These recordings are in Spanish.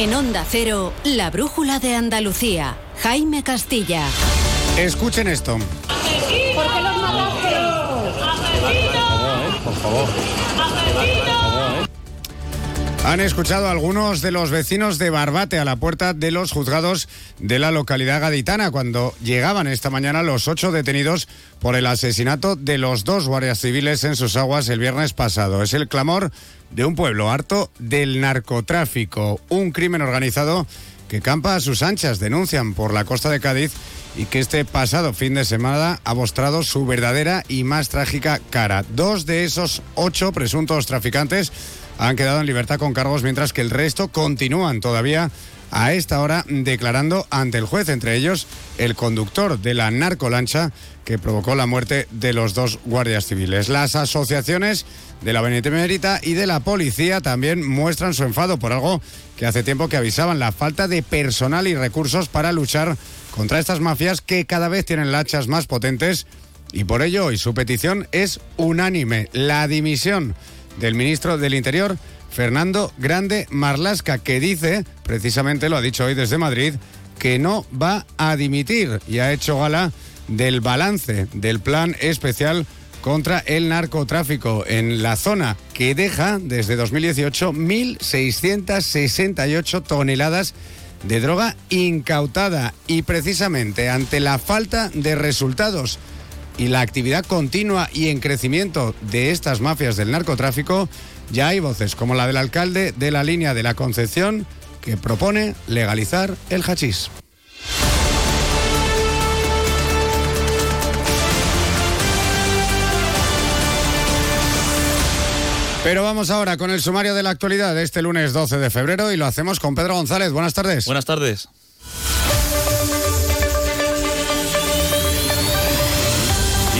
En Onda Cero, la brújula de Andalucía. Jaime Castilla. Escuchen esto. ¿Por qué los mataste? Por favor. Han escuchado a algunos de los vecinos de Barbate a la puerta de los juzgados de la localidad gaditana cuando llegaban esta mañana los ocho detenidos por el asesinato de los dos guardias civiles en sus aguas el viernes pasado. Es el clamor de un pueblo harto del narcotráfico, un crimen organizado que campa a sus anchas, denuncian por la costa de Cádiz y que este pasado fin de semana ha mostrado su verdadera y más trágica cara. Dos de esos ocho presuntos traficantes han quedado en libertad con cargos, mientras que el resto continúan todavía a esta hora declarando ante el juez, entre ellos el conductor de la narcolancha que provocó la muerte de los dos guardias civiles. Las asociaciones de la Benemérita y de la policía también muestran su enfado por algo que hace tiempo que avisaban, la falta de personal y recursos para luchar contra estas mafias que cada vez tienen lachas más potentes y por ello hoy su petición es unánime, la dimisión del ministro del Interior, Fernando Grande Marlasca, que dice, precisamente lo ha dicho hoy desde Madrid, que no va a dimitir y ha hecho gala del balance del plan especial contra el narcotráfico en la zona que deja desde 2018 1.668 toneladas de droga incautada y precisamente ante la falta de resultados y la actividad continua y en crecimiento de estas mafias del narcotráfico, ya hay voces como la del alcalde de la línea de la Concepción que propone legalizar el hachís. Pero vamos ahora con el sumario de la actualidad de este lunes 12 de febrero y lo hacemos con Pedro González. Buenas tardes. Buenas tardes.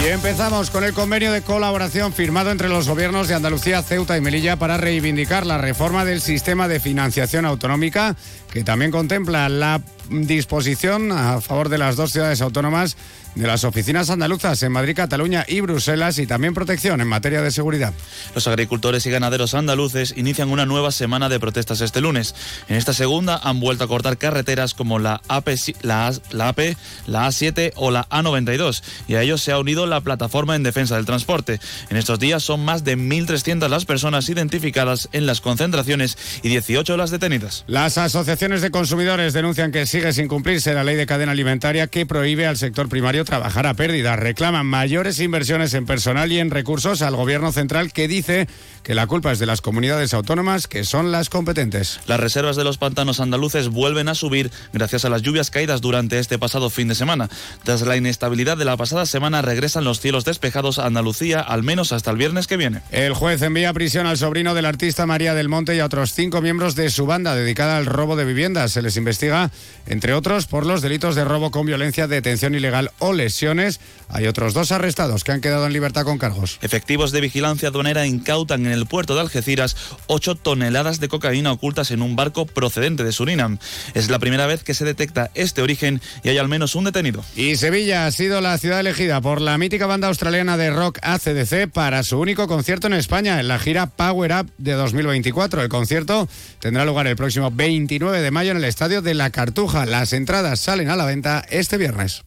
Y empezamos con el convenio de colaboración firmado entre los gobiernos de Andalucía, Ceuta y Melilla para reivindicar la reforma del sistema de financiación autonómica, que también contempla la disposición a favor de las dos ciudades autónomas de las oficinas andaluzas en Madrid, Cataluña y Bruselas y también protección en materia de seguridad. Los agricultores y ganaderos andaluces inician una nueva semana de protestas este lunes. En esta segunda han vuelto a cortar carreteras como la AP, la, la AP, la A7 o la A92 y a ellos se ha unido la plataforma en defensa del transporte. En estos días son más de 1.300 las personas identificadas en las concentraciones y 18 las detenidas. Las asociaciones de consumidores denuncian que sigue sin cumplirse la ley de cadena alimentaria que prohíbe al sector primario trabajar a pérdida. Reclaman mayores inversiones en personal y en recursos al gobierno central que dice que la culpa es de las comunidades autónomas que son las competentes. Las reservas de los pantanos andaluces vuelven a subir gracias a las lluvias caídas durante este pasado fin de semana. Tras la inestabilidad de la pasada semana regresan los cielos despejados a Andalucía al menos hasta el viernes que viene. El juez envía a prisión al sobrino del artista María del Monte y a otros cinco miembros de su banda dedicada al robo de viviendas. Se les investiga, entre otros, por los delitos de robo con violencia, detención ilegal o lesiones. Hay otros dos arrestados que han quedado en libertad con cargos. Efectivos de vigilancia aduanera incautan en el puerto de Algeciras 8 toneladas de cocaína ocultas en un barco procedente de Surinam. Es la primera vez que se detecta este origen y hay al menos un detenido. Y Sevilla ha sido la ciudad elegida por la mítica banda australiana de rock ACDC para su único concierto en España en la gira Power Up de 2024. El concierto tendrá lugar el próximo 29 de mayo en el Estadio de la Cartuja. Las entradas salen a la venta este viernes.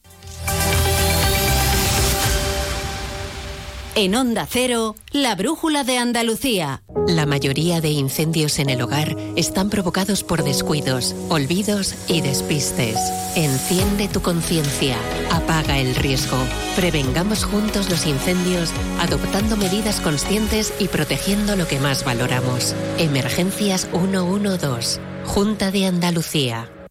En Onda Cero, la brújula de Andalucía. La mayoría de incendios en el hogar están provocados por descuidos, olvidos y despistes. Enciende tu conciencia, apaga el riesgo. Prevengamos juntos los incendios adoptando medidas conscientes y protegiendo lo que más valoramos. Emergencias 112. Junta de Andalucía.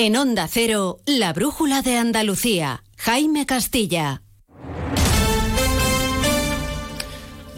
En Onda Cero, la brújula de Andalucía. Jaime Castilla.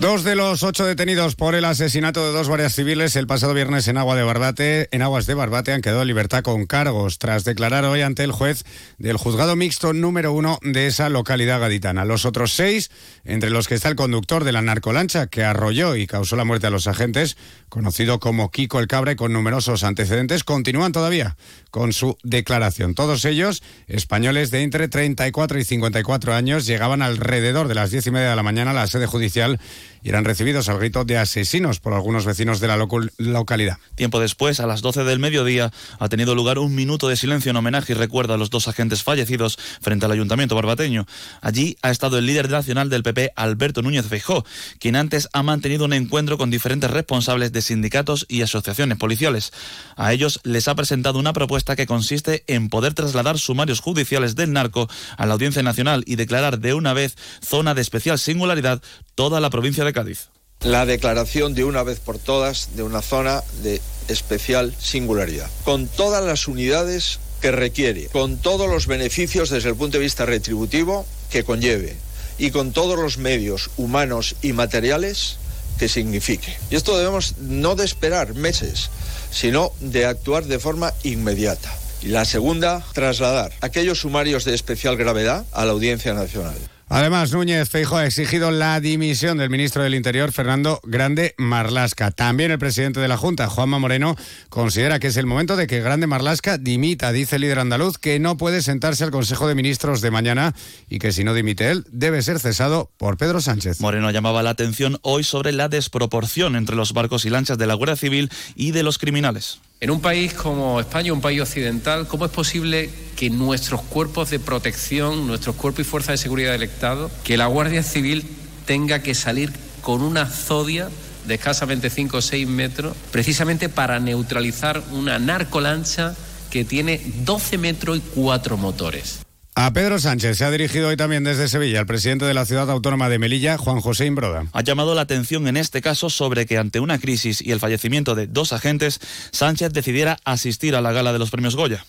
Dos de los ocho detenidos por el asesinato de dos guardias civiles el pasado viernes en, Agua de Barbate, en Aguas de Barbate han quedado en libertad con cargos tras declarar hoy ante el juez del juzgado mixto número uno de esa localidad gaditana. Los otros seis, entre los que está el conductor de la narcolancha que arrolló y causó la muerte a los agentes, conocido como Kiko el Cabra y con numerosos antecedentes, continúan todavía con su declaración. Todos ellos, españoles de entre 34 y 54 años, llegaban alrededor de las diez y media de la mañana a la sede judicial y eran recibidos al grito de asesinos por algunos vecinos de la localidad. Tiempo después, a las 12 del mediodía, ha tenido lugar un minuto de silencio en homenaje y recuerdo a los dos agentes fallecidos frente al ayuntamiento barbateño. Allí ha estado el líder nacional del PP, Alberto Núñez Feijó, quien antes ha mantenido un encuentro con diferentes responsables de sindicatos y asociaciones policiales. A ellos les ha presentado una propuesta que consiste en poder trasladar sumarios judiciales del narco a la Audiencia Nacional y declarar de una vez zona de especial singularidad toda la provincia de Cádiz. La declaración de una vez por todas de una zona de especial singularidad, con todas las unidades que requiere, con todos los beneficios desde el punto de vista retributivo que conlleve y con todos los medios humanos y materiales que signifique. Y esto debemos no de esperar meses, sino de actuar de forma inmediata. Y la segunda, trasladar aquellos sumarios de especial gravedad a la Audiencia Nacional. Además, Núñez Feijo ha exigido la dimisión del ministro del Interior, Fernando Grande Marlasca. También el presidente de la Junta, Juanma Moreno, considera que es el momento de que Grande Marlasca dimita, dice el líder andaluz, que no puede sentarse al Consejo de Ministros de mañana y que si no dimite él, debe ser cesado por Pedro Sánchez. Moreno llamaba la atención hoy sobre la desproporción entre los barcos y lanchas de la Guardia Civil y de los criminales. En un país como España, un país occidental, ¿cómo es posible que nuestros cuerpos de protección, nuestros cuerpos y fuerzas de seguridad del Estado, que la Guardia Civil tenga que salir con una zodia de escasamente 5 o 6 metros, precisamente para neutralizar una narcolancha que tiene 12 metros y 4 motores? A Pedro Sánchez se ha dirigido hoy también desde Sevilla el presidente de la ciudad autónoma de Melilla, Juan José Imbroda. Ha llamado la atención en este caso sobre que ante una crisis y el fallecimiento de dos agentes, Sánchez decidiera asistir a la gala de los premios Goya.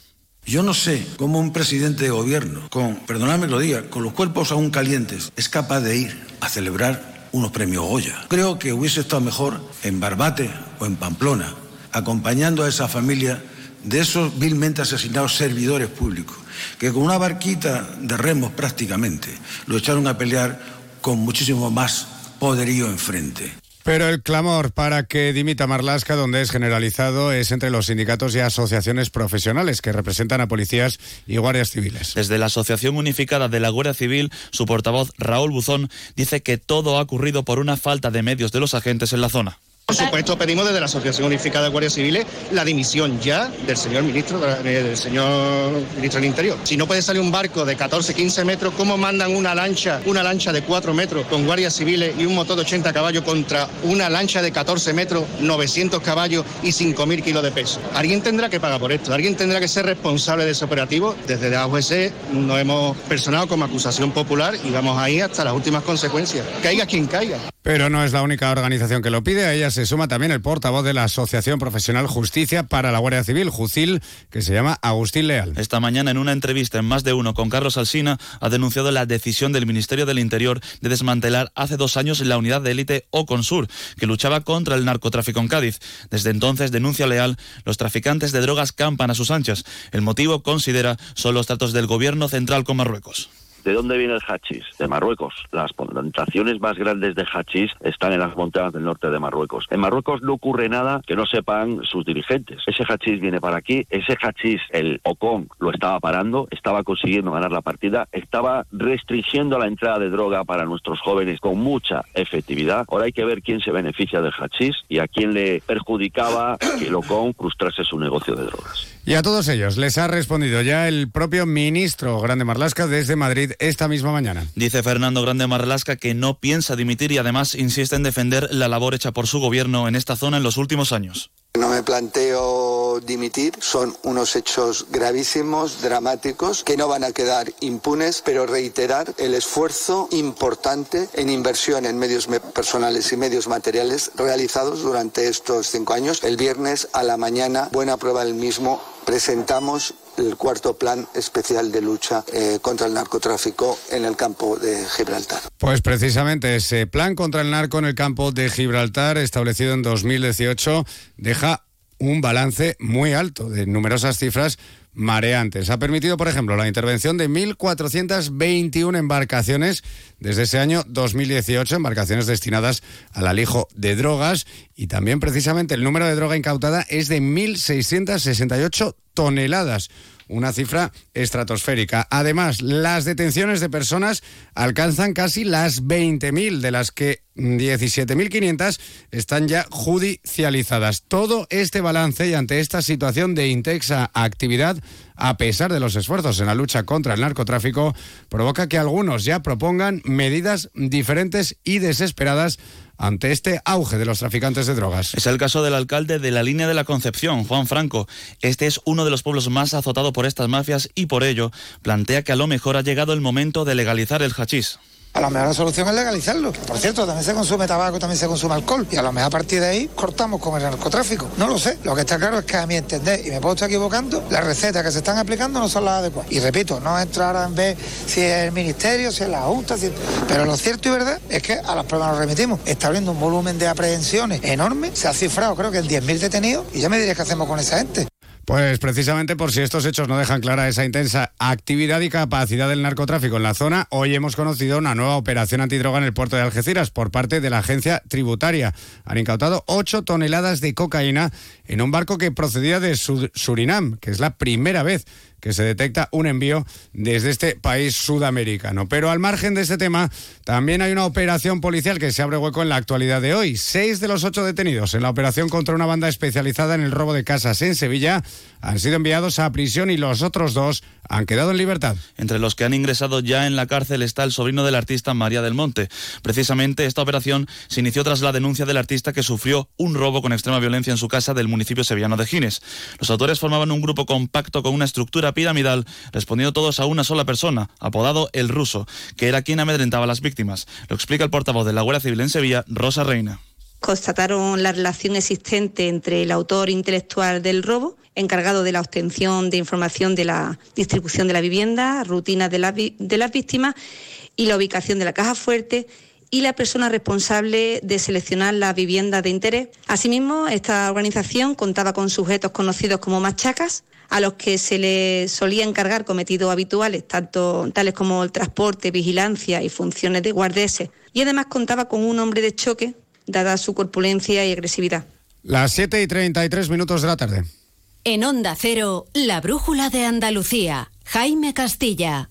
Yo no sé cómo un presidente de gobierno, con, perdonadme lo diga, con los cuerpos aún calientes, es capaz de ir a celebrar unos premios Goya. Creo que hubiese estado mejor en Barbate o en Pamplona, acompañando a esa familia de esos vilmente asesinados servidores públicos, que con una barquita de remos prácticamente lo echaron a pelear con muchísimo más poderío enfrente. Pero el clamor para que dimita Marlasca, donde es generalizado, es entre los sindicatos y asociaciones profesionales que representan a policías y guardias civiles. Desde la Asociación Unificada de la Guardia Civil, su portavoz Raúl Buzón dice que todo ha ocurrido por una falta de medios de los agentes en la zona. Por supuesto, pedimos desde la Asociación Unificada de Guardias Civiles la dimisión ya del señor ministro, del señor ministro del Interior. Si no puede salir un barco de 14, 15 metros, ¿cómo mandan una lancha, una lancha de 4 metros con guardias civiles y un motor de 80 caballos contra una lancha de 14 metros, 900 caballos y 5.000 kilos de peso? Alguien tendrá que pagar por esto, alguien tendrá que ser responsable de ese operativo. Desde la AOC nos hemos personado como acusación popular y vamos ahí hasta las últimas consecuencias. Caiga quien caiga. Pero no es la única organización que lo pide, a se suma también el portavoz de la Asociación Profesional Justicia para la Guardia Civil, Jucil, que se llama Agustín Leal. Esta mañana en una entrevista en más de uno con Carlos Alsina ha denunciado la decisión del Ministerio del Interior de desmantelar hace dos años la unidad de élite Oconsur, que luchaba contra el narcotráfico en Cádiz. Desde entonces, denuncia Leal, los traficantes de drogas campan a sus anchas. El motivo, considera, son los tratos del gobierno central con Marruecos. ¿De dónde viene el hachís? De Marruecos. Las plantaciones más grandes de hachís están en las montañas del norte de Marruecos. En Marruecos no ocurre nada que no sepan sus dirigentes. Ese hachís viene para aquí, ese hachís, el Ocon, lo estaba parando, estaba consiguiendo ganar la partida, estaba restringiendo la entrada de droga para nuestros jóvenes con mucha efectividad. Ahora hay que ver quién se beneficia del hachís y a quién le perjudicaba que el Ocon frustrase su negocio de drogas. Y a todos ellos les ha respondido ya el propio ministro Grande Marlasca desde Madrid esta misma mañana. Dice Fernando Grande Marlasca que no piensa dimitir y además insiste en defender la labor hecha por su gobierno en esta zona en los últimos años. No me planteo dimitir, son unos hechos gravísimos, dramáticos, que no van a quedar impunes, pero reiterar el esfuerzo importante en inversión en medios personales y medios materiales realizados durante estos cinco años. El viernes a la mañana, buena prueba del mismo, presentamos el cuarto plan especial de lucha eh, contra el narcotráfico en el campo de Gibraltar. Pues precisamente ese plan contra el narco en el campo de Gibraltar, establecido en 2018, deja un balance muy alto de numerosas cifras mareantes. Ha permitido, por ejemplo, la intervención de 1.421 embarcaciones desde ese año 2018, embarcaciones destinadas al alijo de drogas y también precisamente el número de droga incautada es de 1.668 toneladas una cifra estratosférica. Además, las detenciones de personas alcanzan casi las 20.000, de las que 17.500 están ya judicializadas. Todo este balance y ante esta situación de intensa actividad, a pesar de los esfuerzos en la lucha contra el narcotráfico, provoca que algunos ya propongan medidas diferentes y desesperadas ante este auge de los traficantes de drogas. Es el caso del alcalde de la línea de la Concepción, Juan Franco. Este es uno de los pueblos más azotados por estas mafias y por ello plantea que a lo mejor ha llegado el momento de legalizar el hachís. A lo mejor la solución es legalizarlo. Por cierto, también se consume tabaco, también se consume alcohol. Y a lo mejor a partir de ahí cortamos con el narcotráfico. No lo sé. Lo que está claro es que a mi entender, y me puedo estar equivocando, las recetas que se están aplicando no son las adecuadas. Y repito, no entrar en ver si es el ministerio, si es la Junta, si... pero lo cierto y verdad es que a las pruebas nos remitimos. Está habiendo un volumen de aprehensiones enorme. Se ha cifrado creo que en 10.000 detenidos. Y ya me diré qué hacemos con esa gente. Pues precisamente por si estos hechos no dejan clara esa intensa actividad y capacidad del narcotráfico en la zona, hoy hemos conocido una nueva operación antidroga en el puerto de Algeciras por parte de la agencia tributaria. Han incautado 8 toneladas de cocaína en un barco que procedía de Surinam, que es la primera vez que se detecta un envío desde este país sudamericano. Pero al margen de este tema, también hay una operación policial que se abre hueco en la actualidad de hoy. Seis de los ocho detenidos en la operación contra una banda especializada en el robo de casas en Sevilla han sido enviados a prisión y los otros dos han quedado en libertad. Entre los que han ingresado ya en la cárcel está el sobrino del artista María del Monte. Precisamente esta operación se inició tras la denuncia del artista que sufrió un robo con extrema violencia en su casa del municipio sevillano de Gines. Los autores formaban un grupo compacto con una estructura piramidal, respondiendo todos a una sola persona, apodado El Ruso, que era quien amedrentaba a las víctimas. Lo explica el portavoz de la Guardia Civil en Sevilla, Rosa Reina constataron la relación existente entre el autor intelectual del robo, encargado de la obtención de información de la distribución de la vivienda, rutinas de, de las víctimas y la ubicación de la caja fuerte y la persona responsable de seleccionar las viviendas de interés. Asimismo, esta organización contaba con sujetos conocidos como machacas, a los que se les solía encargar cometidos habituales, tanto tales como el transporte, vigilancia y funciones de guardeses, y además contaba con un hombre de choque, dada su corpulencia y agresividad. Las 7 y 33 minutos de la tarde. En Onda Cero, la brújula de Andalucía. Jaime Castilla.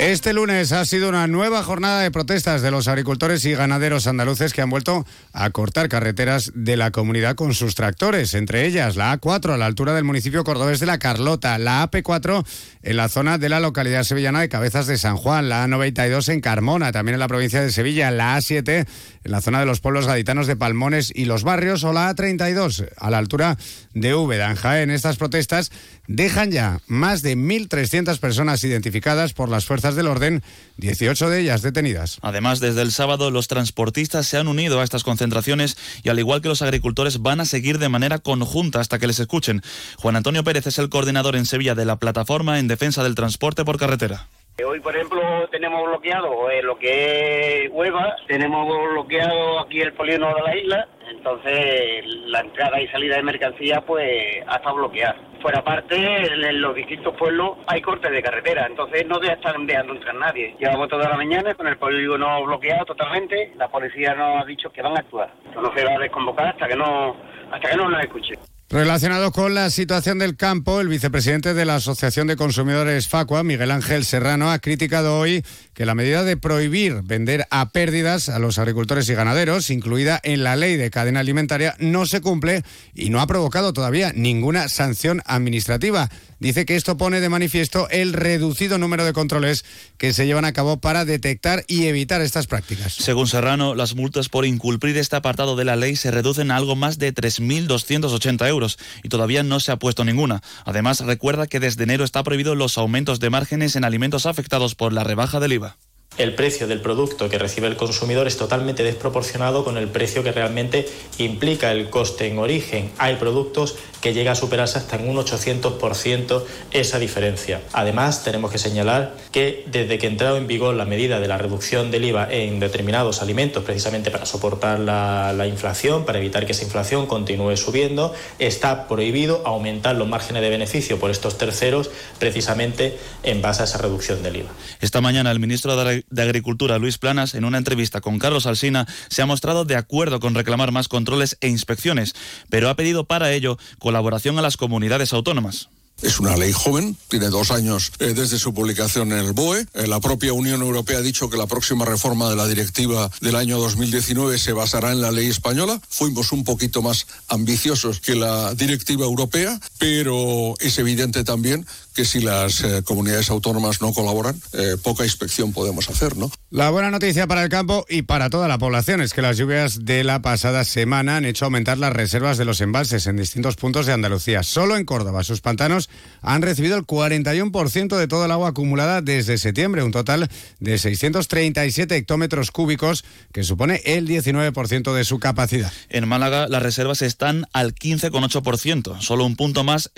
Este lunes ha sido una nueva jornada de protestas de los agricultores y ganaderos andaluces que han vuelto a cortar carreteras de la comunidad con sus tractores, entre ellas la A4 a la altura del municipio cordobés de La Carlota, la AP4 en la zona de la localidad sevillana de Cabezas de San Juan, la A92 en Carmona, también en la provincia de Sevilla, la A7 en la zona de los pueblos gaditanos de Palmones y Los Barrios o la A32 a la altura de Úbeda. En estas protestas dejan ya más de 1.300 personas identificadas por las fuerzas del orden, 18 de ellas detenidas. Además, desde el sábado los transportistas se han unido a estas concentraciones y al igual que los agricultores van a seguir de manera conjunta hasta que les escuchen. Juan Antonio Pérez es el coordinador en Sevilla de la plataforma en defensa del transporte por carretera. Hoy, por ejemplo, tenemos bloqueado eh, lo que es Hueva, tenemos bloqueado aquí el polígono de la isla, entonces la entrada y salida de mercancía pues ha estado bloqueada. Fuera parte, en los distintos pueblos hay cortes de carretera, entonces no debe estar dejando entrar nadie. Llevamos toda la mañana con el polígono bloqueado totalmente, la policía nos ha dicho que van a actuar. No se va a desconvocar hasta que no, hasta que no nos escuche. Relacionado con la situación del campo, el vicepresidente de la Asociación de Consumidores Facua, Miguel Ángel Serrano, ha criticado hoy que la medida de prohibir vender a pérdidas a los agricultores y ganaderos, incluida en la ley de cadena alimentaria, no se cumple y no ha provocado todavía ninguna sanción administrativa dice que esto pone de manifiesto el reducido número de controles que se llevan a cabo para detectar y evitar estas prácticas. Según Serrano, las multas por incumplir este apartado de la ley se reducen a algo más de 3.280 euros y todavía no se ha puesto ninguna. Además, recuerda que desde enero está prohibido los aumentos de márgenes en alimentos afectados por la rebaja del IVA el precio del producto que recibe el consumidor es totalmente desproporcionado con el precio que realmente implica el coste en origen. Hay productos que llega a superarse hasta en un 800% esa diferencia. Además, tenemos que señalar que desde que entrado en vigor la medida de la reducción del IVA en determinados alimentos, precisamente para soportar la, la inflación, para evitar que esa inflación continúe subiendo, está prohibido aumentar los márgenes de beneficio por estos terceros precisamente en base a esa reducción del IVA. Esta mañana el ministro de Agricultura, Luis Planas, en una entrevista con Carlos Alsina, se ha mostrado de acuerdo con reclamar más controles e inspecciones, pero ha pedido para ello colaboración a las comunidades autónomas. Es una ley joven, tiene dos años eh, desde su publicación en el BOE. Eh, la propia Unión Europea ha dicho que la próxima reforma de la directiva del año 2019 se basará en la ley española. Fuimos un poquito más ambiciosos que la directiva europea, pero es evidente también que si las eh, comunidades autónomas no colaboran, eh, poca inspección podemos hacer, ¿no? La buena noticia para el campo y para toda la población es que las lluvias de la pasada semana han hecho aumentar las reservas de los embalses en distintos puntos de Andalucía. Solo en Córdoba, sus pantanos han recibido el 41% de todo el agua acumulada desde septiembre, un total de 637 hectómetros cúbicos, que supone el 19% de su capacidad. En Málaga las reservas están al 15,8%, solo un punto más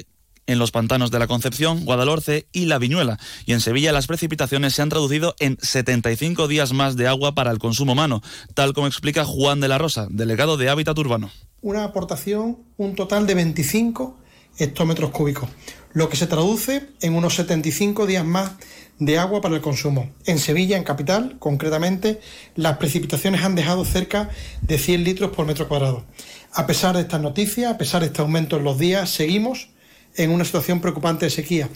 en los pantanos de la Concepción, Guadalhorce y La Viñuela. Y en Sevilla las precipitaciones se han traducido en 75 días más de agua para el consumo humano, tal como explica Juan de la Rosa, delegado de Hábitat Urbano. Una aportación, un total de 25 hectómetros cúbicos, lo que se traduce en unos 75 días más de agua para el consumo. En Sevilla, en capital, concretamente, las precipitaciones han dejado cerca de 100 litros por metro cuadrado. A pesar de estas noticias, a pesar de este aumento en los días, seguimos en una situación preocupante de sequía.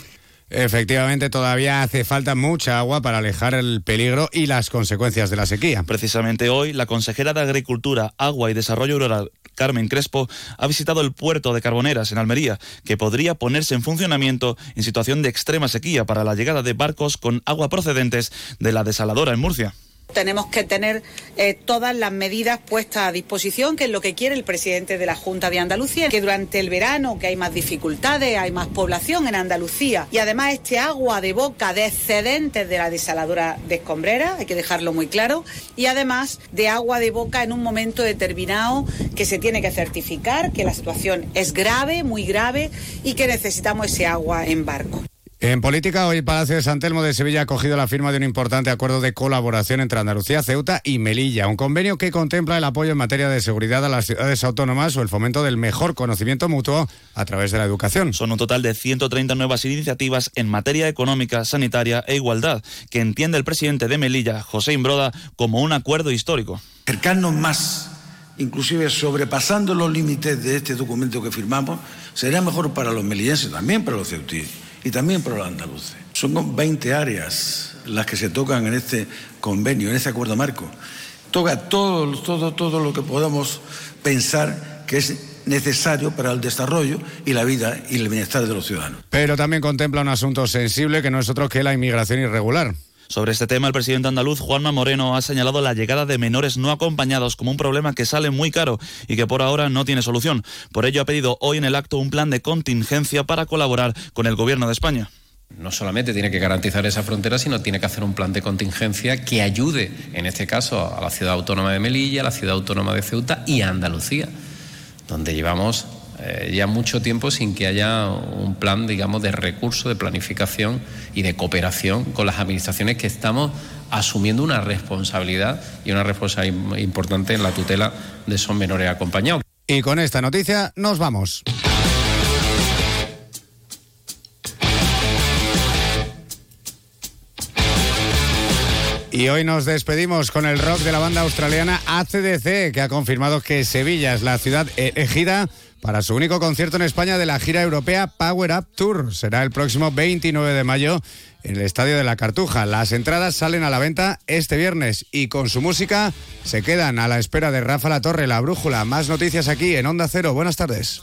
Efectivamente, todavía hace falta mucha agua para alejar el peligro y las consecuencias de la sequía. Precisamente hoy, la consejera de Agricultura, Agua y Desarrollo Rural, Carmen Crespo, ha visitado el puerto de Carboneras, en Almería, que podría ponerse en funcionamiento en situación de extrema sequía para la llegada de barcos con agua procedentes de la desaladora en Murcia. Tenemos que tener eh, todas las medidas puestas a disposición, que es lo que quiere el presidente de la Junta de Andalucía, que durante el verano, que hay más dificultades, hay más población en Andalucía, y además este agua de boca de excedentes de la desaladora de Escombrera, hay que dejarlo muy claro, y además de agua de boca en un momento determinado que se tiene que certificar que la situación es grave, muy grave, y que necesitamos ese agua en barco. En política, hoy el Palacio de San Telmo de Sevilla ha cogido la firma de un importante acuerdo de colaboración entre Andalucía, Ceuta y Melilla, un convenio que contempla el apoyo en materia de seguridad a las ciudades autónomas o el fomento del mejor conocimiento mutuo a través de la educación. Son un total de 130 nuevas iniciativas en materia económica, sanitaria e igualdad, que entiende el presidente de Melilla, José Imbroda, como un acuerdo histórico. Acercarnos más inclusive sobrepasando los límites de este documento que firmamos, sería mejor para los melillenses, también para los ceutíes y también para los andaluces. Son 20 áreas las que se tocan en este convenio, en este acuerdo marco. Toca todo, todo, todo lo que podamos pensar que es necesario para el desarrollo y la vida y el bienestar de los ciudadanos. Pero también contempla un asunto sensible que no es otro que la inmigración irregular. Sobre este tema, el presidente andaluz Juanma Moreno ha señalado la llegada de menores no acompañados como un problema que sale muy caro y que por ahora no tiene solución. Por ello ha pedido hoy en el acto un plan de contingencia para colaborar con el gobierno de España. No solamente tiene que garantizar esa frontera, sino tiene que hacer un plan de contingencia que ayude, en este caso, a la ciudad autónoma de Melilla, a la ciudad autónoma de Ceuta y a Andalucía, donde llevamos eh, ya mucho tiempo sin que haya un plan, digamos, de recurso, de planificación y de cooperación con las administraciones que estamos asumiendo una responsabilidad y una responsabilidad importante en la tutela de esos menores acompañados. Y con esta noticia nos vamos. Y hoy nos despedimos con el rock de la banda australiana ACDC, que ha confirmado que Sevilla es la ciudad elegida para su único concierto en España de la gira europea Power Up Tour. Será el próximo 29 de mayo en el Estadio de la Cartuja. Las entradas salen a la venta este viernes y con su música se quedan a la espera de Rafa La Torre, La Brújula. Más noticias aquí en Onda Cero. Buenas tardes.